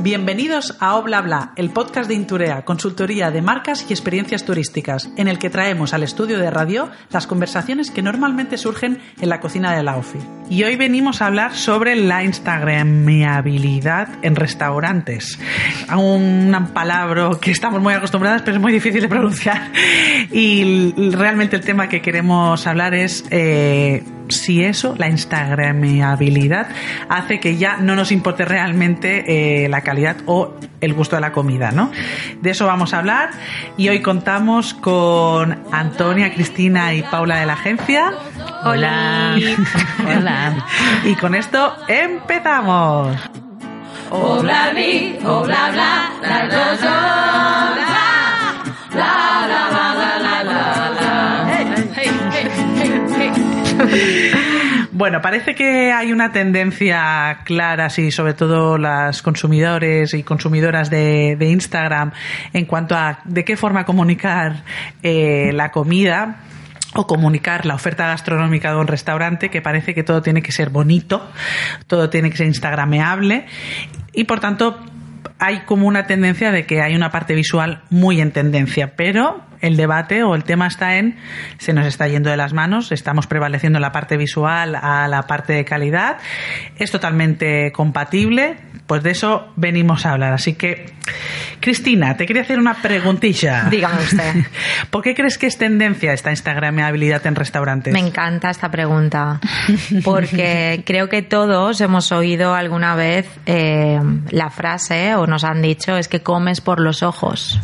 Bienvenidos a Oblabla, el podcast de Inturea, consultoría de marcas y experiencias turísticas, en el que traemos al estudio de radio las conversaciones que normalmente surgen en la cocina de la OFI. Y hoy venimos a hablar sobre la instagramiabilidad en restaurantes. Un palabra que estamos muy acostumbradas, pero es muy difícil de pronunciar. Y realmente el tema que queremos hablar es eh, si eso, la instagramiabilidad, hace que ya no nos importe realmente eh, la calidad o el gusto de la comida, ¿no? De eso vamos a hablar y hoy contamos con Antonia, Cristina y Paula de la agencia. Hola. Hola. Y con esto empezamos. Hola, hola, Bueno, parece que hay una tendencia clara, sí, sobre todo las consumidores y consumidoras de, Instagram, en cuanto a de qué forma comunicar eh, la comida o comunicar la oferta gastronómica de un restaurante, que parece que todo tiene que ser bonito, todo tiene que ser instagrameable y por tanto hay como una tendencia de que hay una parte visual muy en tendencia, pero el debate o el tema está en se nos está yendo de las manos, estamos prevaleciendo la parte visual a la parte de calidad, es totalmente compatible, pues de eso venimos a hablar. Así que, Cristina, te quería hacer una preguntilla. Dígame usted. ¿Por qué crees que es tendencia esta instagrameabilidad en restaurantes? Me encanta esta pregunta, porque creo que todos hemos oído alguna vez eh, la frase o nos han dicho es que comes por los ojos.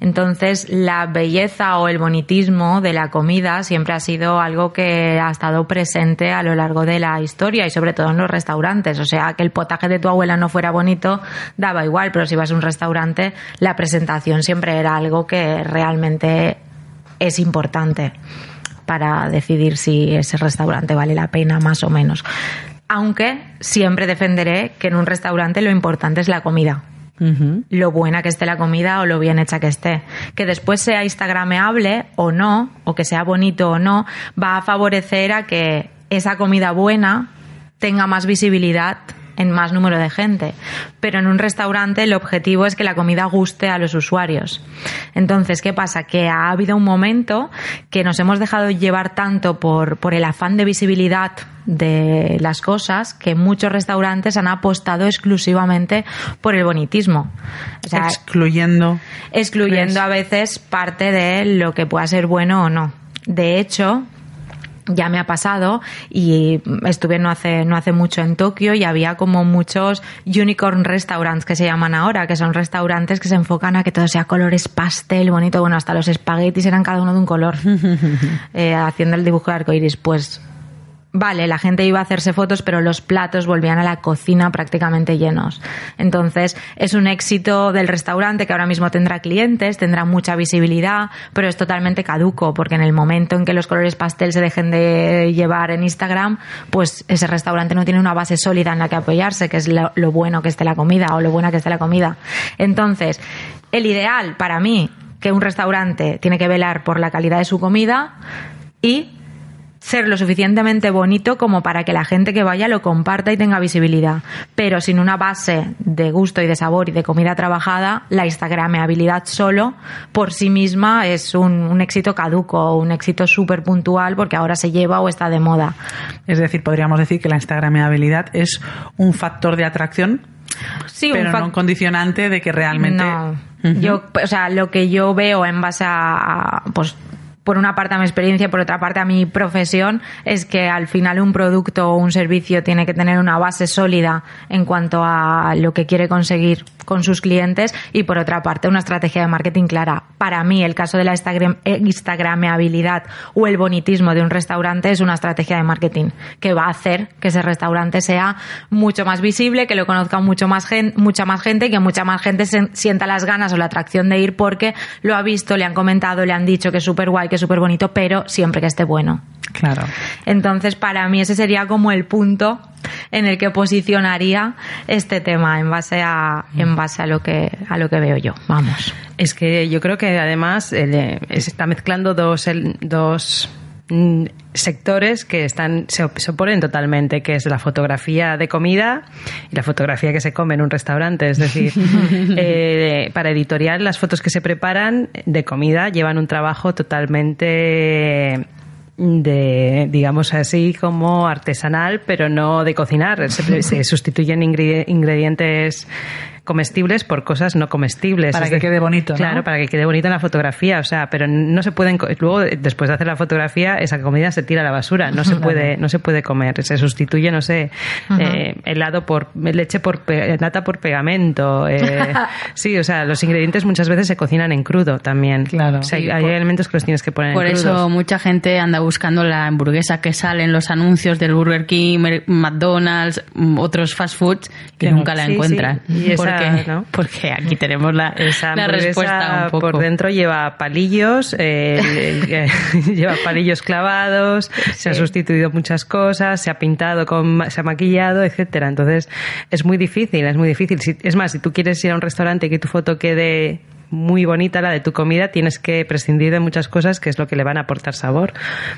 Entonces, la belleza o el bonitismo de la comida siempre ha sido algo que ha estado presente a lo largo de la historia y sobre todo en los restaurantes. O sea, que el potaje de tu abuela no fuera bonito daba igual, pero si vas a un restaurante, la presentación siempre era algo que realmente es importante para decidir si ese restaurante vale la pena más o menos. Aunque siempre defenderé que en un restaurante lo importante es la comida lo buena que esté la comida o lo bien hecha que esté. Que después sea instagrameable o no, o que sea bonito o no, va a favorecer a que esa comida buena tenga más visibilidad en más número de gente. Pero en un restaurante el objetivo es que la comida guste a los usuarios. Entonces, ¿qué pasa? Que ha habido un momento que nos hemos dejado llevar tanto por, por el afán de visibilidad de las cosas que muchos restaurantes han apostado exclusivamente por el bonitismo. excluyendo. Excluyendo a veces parte de lo que pueda ser bueno o no. De hecho, ya me ha pasado y estuve no hace, no hace mucho en Tokio y había como muchos unicorn restaurants que se llaman ahora, que son restaurantes que se enfocan a que todo sea colores pastel, bonito, bueno, hasta los espaguetis eran cada uno de un color, eh, haciendo el dibujo de arcoiris. Pues vale, la gente iba a hacerse fotos, pero los platos volvían a la cocina prácticamente llenos. Entonces, es un éxito del restaurante que ahora mismo tendrá clientes, tendrá mucha visibilidad, pero es totalmente caduco, porque en el momento en que los colores pastel se dejen de llevar en Instagram, pues ese restaurante no tiene una base sólida en la que apoyarse, que es lo, bueno que esté la comida o lo buena que esté la comida. Entonces, el ideal para mí, que un restaurante tiene que velar por la calidad de su comida y ser lo suficientemente bonito como para que la gente que vaya lo comparta y tenga visibilidad. Pero sin una base de gusto y de sabor y de comida trabajada, la instagrameabilidad solo por sí misma es un, éxito caduco, un éxito súper puntual porque ahora se lleva o está de moda. Es decir, podríamos decir que la instagrameabilidad es un factor de atracción Sí, pero un no un condicionante de que realmente. No. Yo, o sea, lo que yo veo en base a, pues, por una parte a mi experiencia, por otra parte a mi profesión, es que al final un producto o un servicio tiene que tener una base sólida en cuanto a lo que quiere conseguir con sus clientes y por otra parte una estrategia de marketing clara. Para mí el caso de la Instagram, Instagrameabilidad o el bonitismo de un restaurante es una estrategia de marketing que va a hacer que ese restaurante sea mucho más visible, que lo conozca mucho más mucha más gente que mucha más gente sienta las ganas o la atracción de ir porque lo ha visto, le han comentado, le han dicho que es súper guay, súper bonito, pero siempre que esté bueno. Claro. Entonces, para mí ese sería como el punto en el que posicionaría este tema en base a en base a lo que a lo que veo yo. Vamos. Es que yo creo que además eh, se está mezclando dos dos sectores que están se, op- se oponen totalmente, que es la fotografía de comida y la fotografía que se come en un restaurante. Es decir, eh, para editorial las fotos que se preparan de comida llevan un trabajo totalmente de, digamos así, como artesanal, pero no de cocinar. Se, se sustituyen ingre- ingredientes comestibles por cosas no comestibles. Para Es que de- quede bonito, ¿no? Claro, para que quede bonito en la fotografía. O sea, pero no se pueden. Luego, después de hacer la fotografía, esa comida se tira a la basura. No se puede, no se puede comer. Se sustituye, no sé, eh, helado por leche por nata por pegamento. eh, sí, o sea, los ingredientes muchas veces se cocinan en crudo también. Claro. O sea, hay, por- elementos que los tienes que poner Por en eso crudos. mucha gente anda buscando la hamburguesa que sale en los anuncios del Burger King, McDonald's, mm, otros fast foods que nunca la Sí, encuentran. sí. Y esa, porque, ¿no? porque aquí tenemos la, Esa la respuesta un poco. por dentro lleva palillos, eh, lleva palillos clavados, se ha sustituido muchas cosas, se ha pintado, con, se ha maquillado, etcétera. Entonces es muy difícil, es muy difícil. Si- es más, si tú quieres ir a un restaurante y que tu foto quede muy bonita la de tu comida, tienes que prescindir de muchas cosas que es lo que le van a aportar sabor.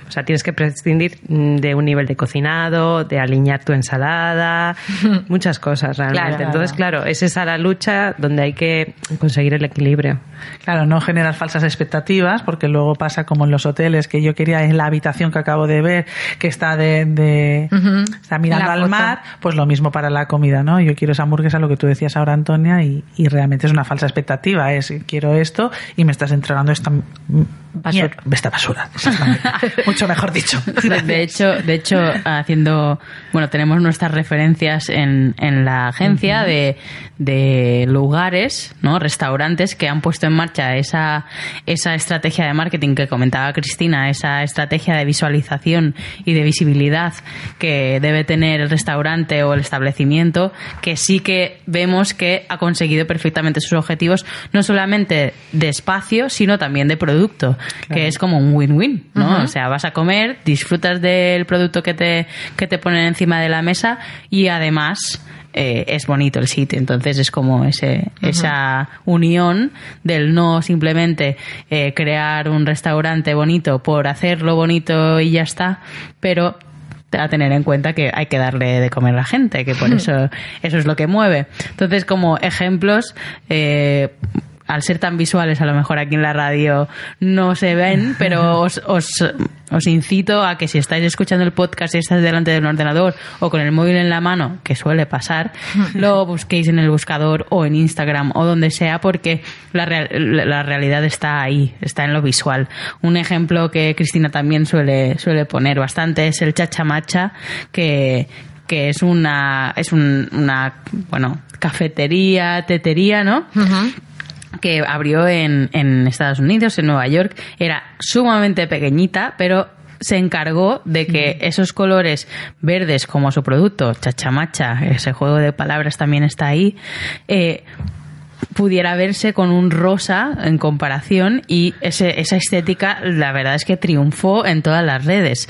O sea, tienes que prescindir mm, de un nivel de cocinado, de alinear tu ensalada, muchas cosas realmente. Claro. Entonces, claro, es esa la lucha donde hay que conseguir el equilibrio. Claro, no generar falsas expectativas, porque luego pasa como en los hoteles, que yo quería en la habitación que acabo de ver, que está de, de- está mirando La al foto. mar, pues lo mismo para la comida, ¿no? Yo quiero esa hamburguesa, lo que tú decías ahora, Antonia, y, y realmente es una falsa expectativa, es quiero esto y me estás entregando esta basura. Esta basura. Mucho mejor dicho. De, de hecho, de hecho, haciendo, bueno, tenemos nuestras referencias en, en la agencia de, de lugares, ¿no? Restaurantes que han puesto en marcha esa, esa estrategia de marketing que comentaba Cristina, esa estrategia de visualización y de visibilidad que debe tener el restaurante o el establecimiento, que sí que vemos que ha conseguido perfectamente sus objetivos, no solamente de espacio, sino también de producto, que es como un win-win, ¿no? O sea, vas a comer, disfrutas del producto que te, que te ponen encima de la mesa y además eh, es bonito el sitio. Entonces es como ese, esa unión del no simplemente eh, crear un restaurante bonito por hacerlo bonito y ya está, pero a tener en cuenta que hay que darle de comer a la gente, que por eso eso es lo que mueve. Entonces, como ejemplos, eh, al ser tan visuales, a lo mejor aquí en la radio no se ven, pero os, os, os incito a que si estáis escuchando el podcast y estáis delante de un ordenador o con el móvil en la mano, que suele pasar, lo busquéis en el buscador o en Instagram o donde sea, porque la, real- la realidad está ahí, está en lo visual. Un ejemplo que Cristina también suele, suele poner bastante es el chachamacha, que que es una es un- una bueno cafetería tetería no que abrió en, en Estados Unidos, en Nueva York. Era sumamente pequeñita, pero se encargó de que esos colores verdes como su producto, chachamacha, ese juego de palabras también está ahí, eh, pudiera verse con un rosa en comparación y ese, esa estética la verdad es que triunfó en todas las redes.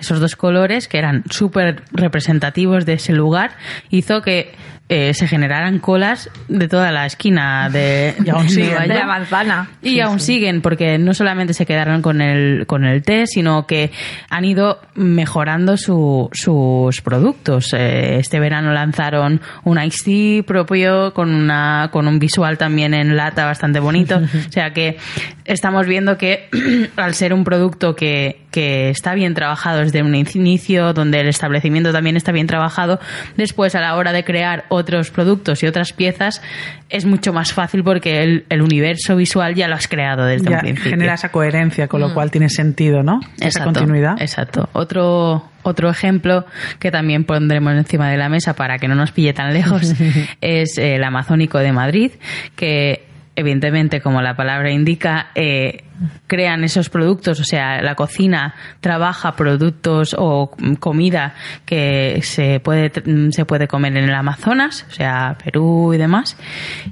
Esos dos colores que eran súper representativos de ese lugar hizo que eh, se generaran colas de toda la esquina de, Y aún de siguen, De la manzana. Y aún siguen, porque no solamente se quedaron con el, con el té, sino que han ido mejorando su- sus productos. Eh, este verano lanzaron un Ice Tea propio con, una, con un visual también en lata bastante bonito. o sea que estamos viendo que al ser un producto que, que está bien trabajado desde un inicio, donde el establecimiento también está bien trabajado, después a la hora de crear otros productos y otras piezas es mucho más fácil porque el, el universo visual ya lo has creado desde Ya un principio. genera esa coherencia, con lo cual tiene sentido, ¿no? Esa continuidad. Exacto. Otro, otro ejemplo que también pondremos encima de la mesa para que no nos pille tan lejos es eh, el Amazónico de Madrid, que evidentemente, como la palabra indica, eh, crean esos productos, o sea, la cocina trabaja productos o comida que se puede, se puede comer en el Amazonas, o sea, Perú y demás,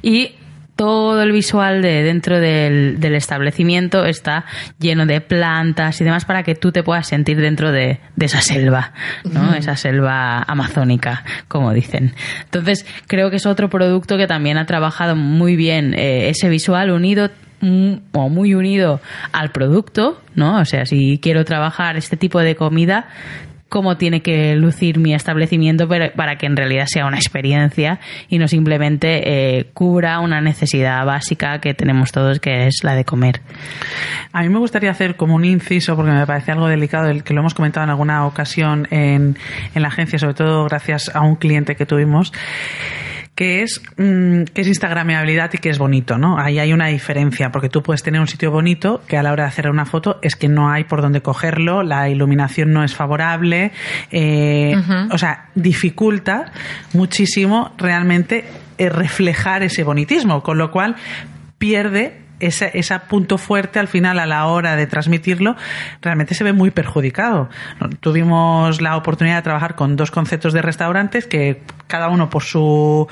y todo el visual de dentro del, del establecimiento está lleno de plantas y demás para que tú te puedas sentir dentro de, de esa selva, ¿no? Esa selva amazónica, como dicen. Entonces, creo que es otro producto que también ha trabajado muy bien eh, ese visual unido mm, o muy unido al producto, ¿no? O sea, si quiero trabajar este tipo de comida, cómo tiene que lucir mi establecimiento para, que en realidad sea una experiencia y no simplemente eh, cubra una necesidad básica que tenemos todos, que es la de comer. A mí me gustaría hacer como un inciso, porque me parece algo delicado, el que lo hemos comentado en alguna ocasión en, en la agencia, sobre todo gracias a un cliente que tuvimos que es mm, que es y que es bonito, ¿no? Ahí hay una diferencia, porque tú puedes tener un sitio bonito que a la hora de hacer una foto es que no hay por dónde cogerlo, la iluminación no es favorable, eh, o sea, dificulta muchísimo realmente eh, reflejar ese bonitismo, con lo cual pierde ese, punto fuerte al final a la hora de transmitirlo realmente se ve muy perjudicado. Tuvimos la oportunidad de trabajar con dos conceptos de restaurantes que cada uno por su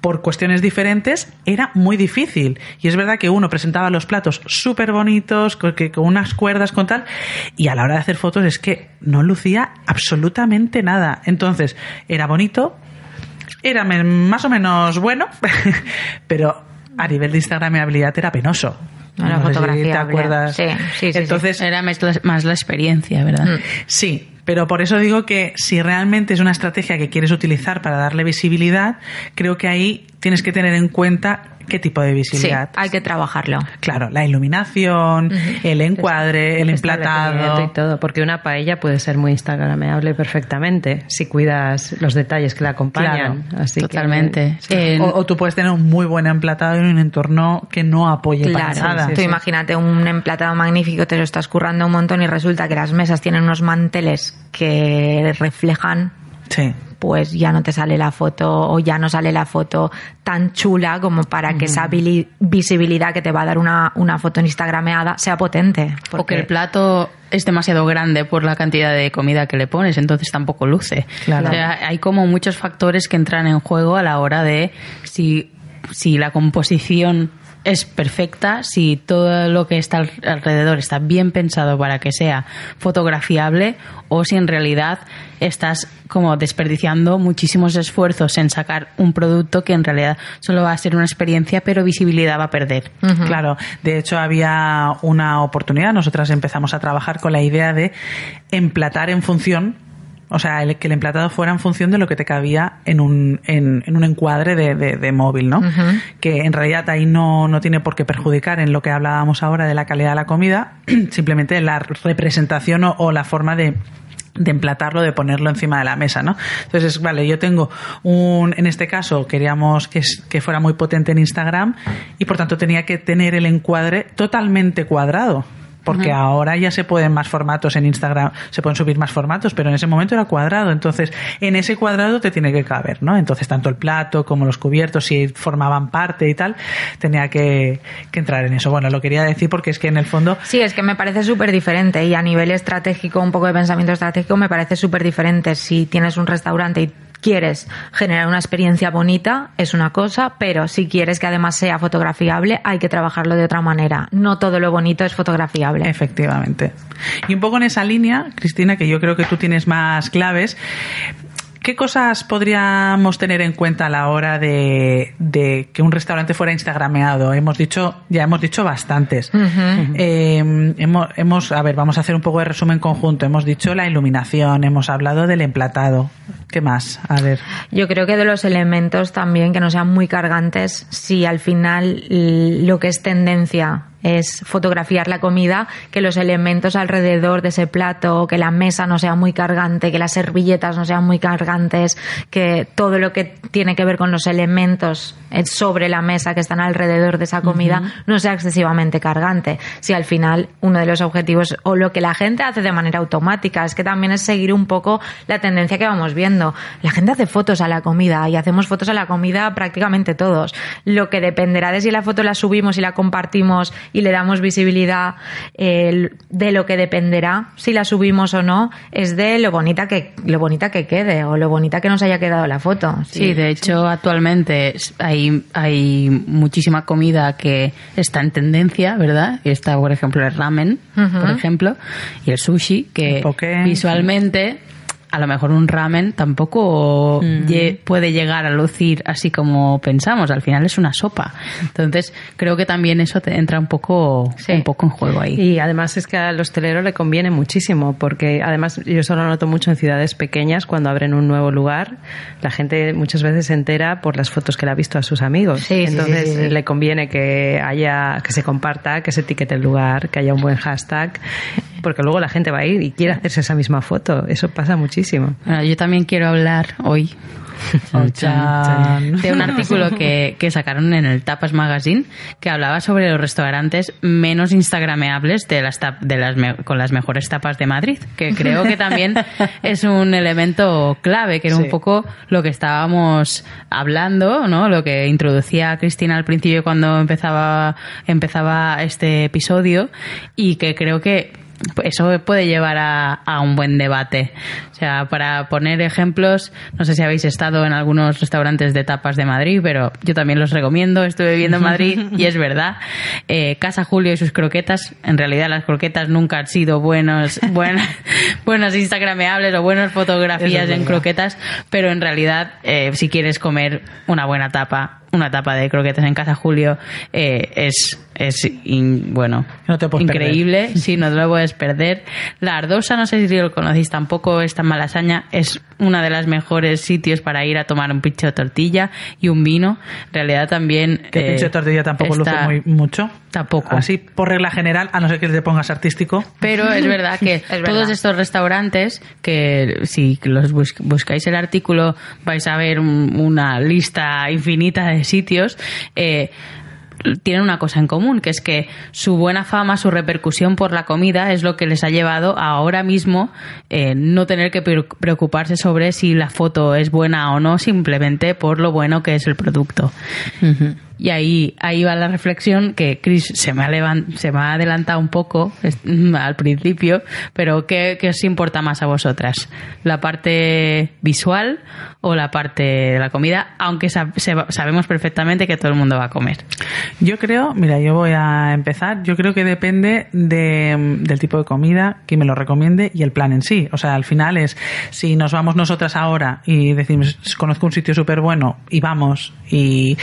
por cuestiones diferentes era muy difícil. Y es verdad que uno presentaba los platos súper bonitos, con, unas cuerdas, con tal, y a la hora de hacer fotos es que no lucía absolutamente nada. Entonces, era bonito, era más o menos bueno, pero a nivel de instagramabilidad era penoso. No sé si te acuerdas. Sí, sí, sí, Entonces, Era más la, más la experiencia, ¿verdad? Sí, pero por eso digo que si realmente es una estrategia que quieres utilizar para darle visibilidad, creo que ahí tienes que tener en cuenta qué tipo de Sí, visibilidad. hay que trabajarlo. Claro, la iluminación, el encuadre, el emplatado. y todo, porque una paella puede ser muy instagrameable perfectamente si cuidas los detalles que la acompañan. Así que- Totalmente. sí. En- O, o tú puedes tener un muy buen emplatado en un entorno que no apoye para Claro, nada. tú imagínate un emplatado magnífico, te lo estás currando un montón y resulta que las mesas tienen unos manteles que reflejan Sí. Pues ya no te sale la foto o ya no sale la foto tan chula como para que esa visibilidad que te va a dar una, una foto instagrameada sea potente. O que Porque- el plato es demasiado grande por la cantidad de comida que le pones, entonces tampoco luce. Claro. O sea, hay como muchos factores que entran en juego a la hora de si, si la composición es perfecta, si todo lo que está al- alrededor está bien pensado para que sea fotografiable o si en realidad estás como desperdiciando muchísimos esfuerzos en sacar un producto que en realidad solo va a ser una experiencia pero visibilidad va a perder. Claro, de hecho había una oportunidad, nosotras empezamos a trabajar con la idea de emplatar en función, o sea, el- que el emplatado fuera en función de lo que te cabía en un, en, en un encuadre de, de- de móvil, ¿no? Que en realidad ahí no, no tiene por qué perjudicar en lo que hablábamos ahora de la calidad de la comida, simplemente la representación o, o la forma de de emplatarlo, de ponerlo encima de la mesa, ¿no? Entonces, vale, yo tengo un, en este caso queríamos que, es- que fuera muy potente en Instagram y por tanto tenía que tener el encuadre totalmente cuadrado. Porque ahora ya se pueden más formatos en Instagram, se pueden subir más formatos, pero en ese momento era cuadrado. Entonces, en ese cuadrado te tiene que caber, ¿no? Entonces, tanto el plato como los cubiertos, si formaban parte y tal, tenía que, que entrar en eso. Bueno, lo quería decir porque es que en el fondo Sí, es que me parece súper diferente y a nivel estratégico, un poco de pensamiento estratégico, me parece súper diferente. Si tienes un restaurante y quieres generar una experiencia bonita, es una cosa, pero si quieres que además sea fotografiable, hay que trabajarlo de otra manera. No todo lo bonito es fotografiable. Efectivamente. Y un poco en esa línea, Cristina, que yo creo que tú tienes más claves, ¿qué cosas podríamos tener en cuenta a la hora de, de que un restaurante fuera instagrameado? Hemos dicho, ya hemos dicho bastantes. Eh, hemos, hemos, a ver, vamos a hacer un poco de resumen conjunto. Hemos dicho la iluminación, hemos hablado del emplatado. ¿Qué más? A ver. Yo creo que de los elementos también que no sean muy cargantes, si al final lo que es tendencia es fotografiar la comida, que los elementos alrededor de ese plato, que la mesa no sea muy cargante, que las servilletas no sean muy cargantes, que todo lo que tiene que ver con los elementos eh, sobre la mesa que están alrededor de esa comida no sea excesivamente cargante. Si al final uno de los objetivos o lo que la gente hace de manera automática es que también es seguir un poco la tendencia que vamos viendo. La gente hace fotos a la comida y hacemos fotos a la comida prácticamente todos. Lo que dependerá de si la foto la subimos y la compartimos y le damos visibilidad, eh, de lo que dependerá si la subimos o no, es de lo bonita que lo bonita que quede o lo bonita que nos haya quedado la foto. Sí, de hecho, actualmente hay, hay muchísima comida que está en tendencia, ¿verdad? Y Está, por ejemplo, el ramen, por ejemplo, y el sushi, que El poké. visualmente a lo mejor un ramen tampoco lle- puede llegar a lucir así como pensamos. Al final es una sopa. Entonces, creo que también eso te entra un poco, Sí. un poco en juego ahí. Y además es que al hostelero le conviene muchísimo, porque además yo solo noto mucho en ciudades pequeñas cuando abren un nuevo lugar, la gente muchas veces se entera por las fotos que le ha visto a sus amigos. Sí, Entonces sí. le conviene que haya, que se comparta, que se etiquete el lugar, que haya un buen hashtag, porque luego la gente va a ir y quiere hacerse esa misma foto. Eso pasa muchísimo. Bueno, yo también quiero hablar hoy de un artículo que, que sacaron en el Tapas Magazine que hablaba sobre los restaurantes menos instagrameables de las, tap- de las con las mejores tapas de Madrid, que creo que también es un elemento clave, que era un poco lo que estábamos hablando, ¿no? Lo que introducía Cristina al principio cuando empezaba, empezaba este episodio y que creo que eso puede llevar a, a un buen debate. O sea, para poner ejemplos, no sé si habéis estado en algunos restaurantes de tapas de Madrid, pero yo también los recomiendo. Estuve viviendo en Madrid y es verdad. Eh, Casa Julio y sus croquetas, en realidad las croquetas nunca han sido buenos, buenas, buenas instagrameables o buenas fotografías es en croquetas, pero en realidad, eh, si quieres comer una buena tapa, una tapa de croquetas en Casa Julio, eh, es, es in- bueno, No te increíble, sí, no te lo puedes perder. La Ardosa, no sé si lo conocéis tampoco, esta malasaña es una de las mejores sitios para ir a tomar un pincho de tortilla y un vino. En realidad también... Que eh, pinche de tortilla tampoco está- luce muy mucho. Tampoco. Así, por regla general, a no ser que te pongas artístico. Pero es verdad que verdad. todos estos restaurantes, que si los bus- buscáis el artículo vais a ver un- una lista infinita de sitios, eh, tienen una cosa en común, que es que su buena fama, su repercusión por la comida es lo que les ha llevado ahora mismo eh, no tener que pre- preocuparse sobre si la foto es buena o no, simplemente por lo bueno que es el producto. Y ahí, ahí va la reflexión que Chris se me ha, se me ha adelantado un poco es- al principio, pero ¿qué, qué os importa más a vosotras? ¿La parte visual o la parte de la comida? Aunque se- sabemos perfectamente que todo el mundo va a comer. Yo creo, mira, yo voy a empezar. Yo creo que depende de, del tipo de comida, que me lo recomiende y el plan en sí. O sea, al final es, si nos vamos nosotras ahora y decimos, conozco un sitio súper bueno y vamos y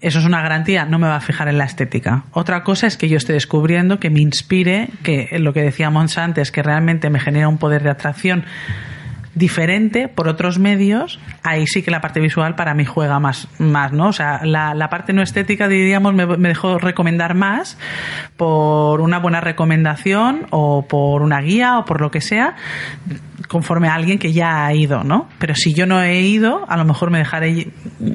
eso es una garantía, no me va a fijar en la estética. Otra cosa es que yo esté descubriendo, que me inspire, que lo que decíamos antes, que realmente me genera un poder de atracción diferente por otros medios, ahí sí que la parte visual para mí juega más, más ¿no? O sea, la, la parte no estética, diríamos, me, me dejó recomendar más por una buena recomendación o por una guía o por lo que sea, conforme a alguien que ya ha ido, ¿no? Pero si yo no he ido, a lo mejor me dejaré lle-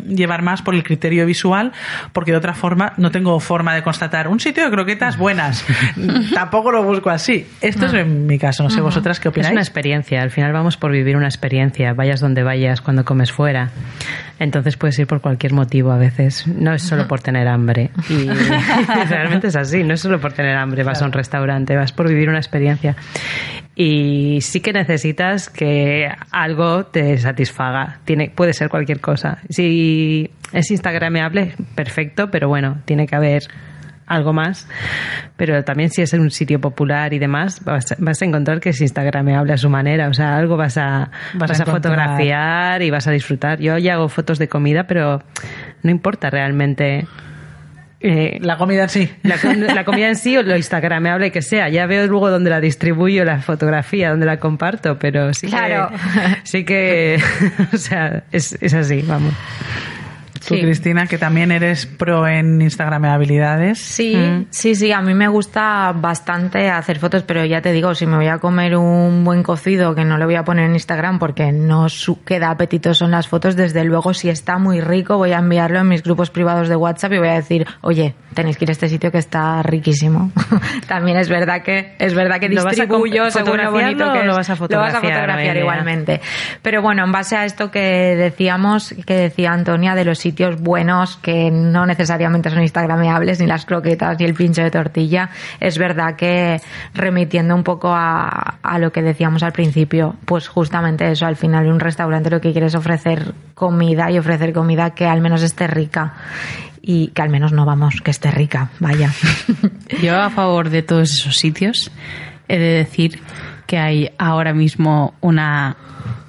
llevar más por el criterio visual, porque de otra forma no tengo forma de constatar un sitio de croquetas buenas. Tampoco lo busco así. Esto es en mi caso, no sé vosotras qué Es opináis. una experiencia, al final vamos por vivir una experiencia, vayas donde vayas, cuando comes fuera. Entonces puedes ir por cualquier motivo a veces, no es solo por tener hambre. Y realmente es así, no es solo por tener hambre, vas a un restaurante, vas por vivir una experiencia. Y sí que necesitas que algo te satisfaga, tiene, puede ser cualquier cosa. Si es instagrameable, perfecto, pero bueno, tiene que haber algo más. Pero también si es en un sitio popular y demás, vas a, vas a encontrar que es instagrameable a su manera. O sea, algo vas a, Vas vas a fotografiar y vas a disfrutar. Yo ya hago fotos de comida, pero no importa realmente. eh, La comida en sí. la, com- la comida en sí o lo instagrameable que sea. Ya veo luego dónde la distribuyo, la fotografía, dónde la comparto, pero sí Claro. que... Sí que... o sea, es, es así, vamos. Tú, Sí. Cristina, que también eres pro en Instagram habilidades. Sí, sí, sí, a mí me gusta bastante hacer fotos, pero ya te digo, si me voy a comer un buen cocido que no le voy a poner en Instagram porque no su- queda apetitoso en las fotos, desde luego si está muy rico voy a enviarlo en mis grupos privados de WhatsApp y voy a decir, oye, tenéis que ir a este sitio que está riquísimo. También es verdad que es verdad que ¿Lo vas a distribuyo comp- según lo bonito que es. lo vas a fotografiar, fotografiar Noelia? igualmente. Pero bueno, en base a esto que decíamos, que decía Antonia, de los sitios buenos que no necesariamente son instagrameables, ni las croquetas, ni el pincho de tortilla, es verdad que remitiendo un poco a, a lo que decíamos al principio, pues justamente eso, al final un restaurante lo que quiere es ofrecer comida y ofrecer comida que al menos esté rica. Y que al menos no vamos, que esté rica, vaya. Yo a favor de todos esos sitios he de decir que hay ahora mismo una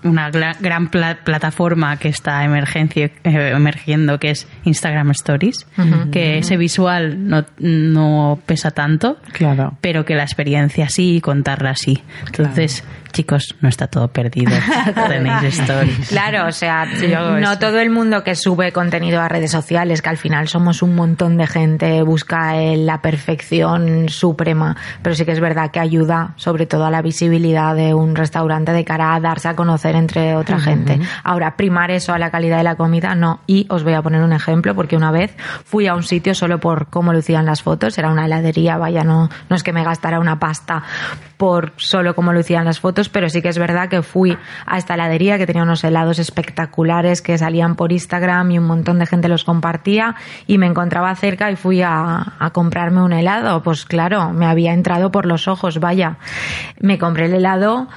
una gran pla- plataforma que está emergencia- eh, emergiendo, que es Instagram Stories, que ese visual no, no pesa tanto, Claro. pero que la experiencia sí y contarla sí. Entonces, chicos, no está todo perdido. Tenéis stories. Claro, o sea, no todo el mundo que sube contenido a redes sociales, que al final somos un montón de gente, busca eh, la perfección suprema, pero sí que es verdad que ayuda sobre todo a la visibilidad de un restaurante de cara a darse a conocer entre otra gente. Ahora, primar eso a la calidad de la comida, no. Y os voy a poner un ejemplo, porque una vez fui a un sitio solo por cómo lucían las fotos, era una heladería, vaya, no, no es que me gastara una pasta por solo cómo lucían las fotos, pero sí que es verdad que fui a esta heladería que tenía unos helados espectaculares que salían por Instagram y un montón de gente los compartía y me encontraba cerca y fui a, a comprarme un helado. Pues claro, me había entrado por los ojos, vaya. Me compré el helado,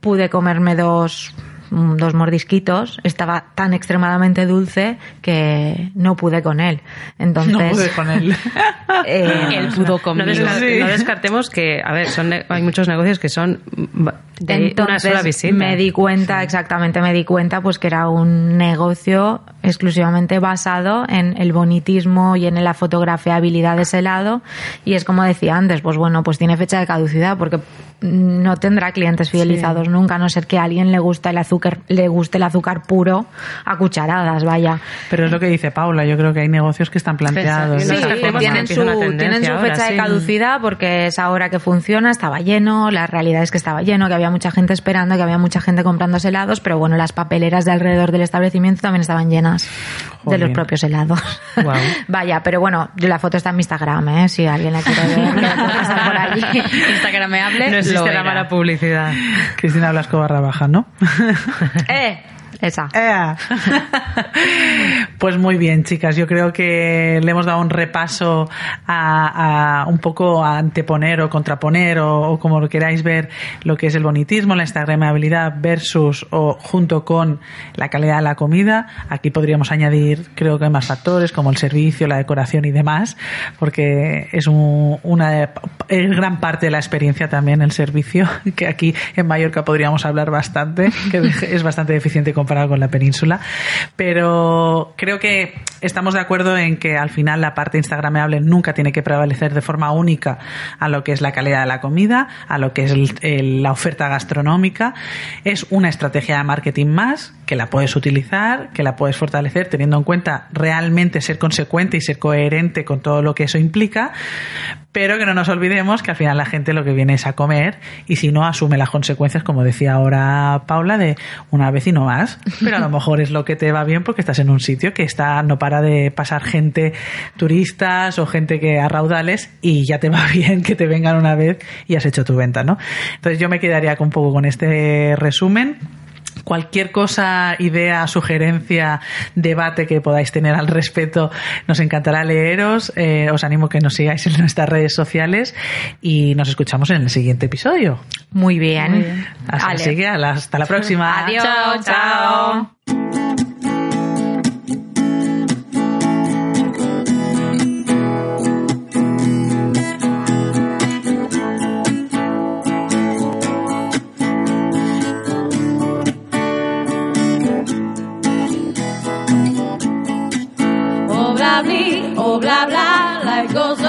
pude comerme dos dos mordisquitos, estaba tan extremadamente dulce que no pude con él. Entonces, No pude con él. eh, Él pudo No, conmigo. Sí. no descartemos que, a ver, son ne- hay muchos negocios que son mm, de una Entonces sola visita. me di cuenta, exactamente, me di cuenta pues que era un negocio exclusivamente basado en el bonitismo y en la fotografiabilidad de ese helado y es como decía antes, pues bueno, pues tiene fecha de caducidad porque no tendrá clientes fidelizados nunca, a no ser que a alguien le guste el azúcar, le guste el azúcar puro a cucharadas, vaya. Pero es lo que dice Paula, yo creo que hay negocios que están planteados. Sí, forma. tienen su, tienen su ahora, fecha de sí. caducidad porque es ahora que funciona, estaba lleno, la realidad es que estaba lleno, que había mucha gente esperando, que había mucha gente comprando helados, pero bueno, las papeleras de alrededor del establecimiento también estaban llenas de los propios helados. Guau. Vaya, pero bueno, la foto está en mi Instagram, ¿eh? si alguien la quiere ver, que por allí. Instagrameable, No existe lo la mala publicidad. Cristina Blasco barra baja, ¿no? ¡Eh! Esa. ¡Ea! Pues muy bien, chicas. Yo creo que le hemos dado un repaso a, un poco a anteponer o contraponer o, o como lo queráis ver lo que es el bonitismo, la instagramabilidad versus o junto con la calidad de la comida. Aquí podríamos añadir, creo que hay más factores como el servicio, la decoración y demás, porque es un- una es gran parte de la experiencia también el servicio, que aquí en Mallorca podríamos hablar bastante, que es bastante deficiente comparado con la península, pero creo que estamos de acuerdo en que al final la parte instagramable nunca tiene que prevalecer de forma única a lo que es la calidad de la comida, a lo que es el- la oferta gastronómica. Es una estrategia de marketing más que la puedes utilizar, que la puedes fortalecer teniendo en cuenta realmente ser consecuente y ser coherente con todo lo que eso implica, pero que no nos olvidemos que al final la gente lo que viene es a comer y si no asume las consecuencias, como decía ahora Paula, de una vez y no más, pero a lo mejor es lo que te va bien porque estás en un sitio que está no para de pasar gente turistas o gente que a raudales y ya te va bien que te vengan una vez y has hecho tu venta, ¿no? Entonces yo me quedaría un poco con este resumen. Cualquier cosa, idea, sugerencia, debate que podáis tener al respecto, nos encantará leeros. Eh, os animo que nos sigáis en nuestras redes sociales y nos escuchamos en el siguiente episodio. Muy bien. Vale. hasta la próxima. Adiós. Chao, chao. Oh blah blah life goes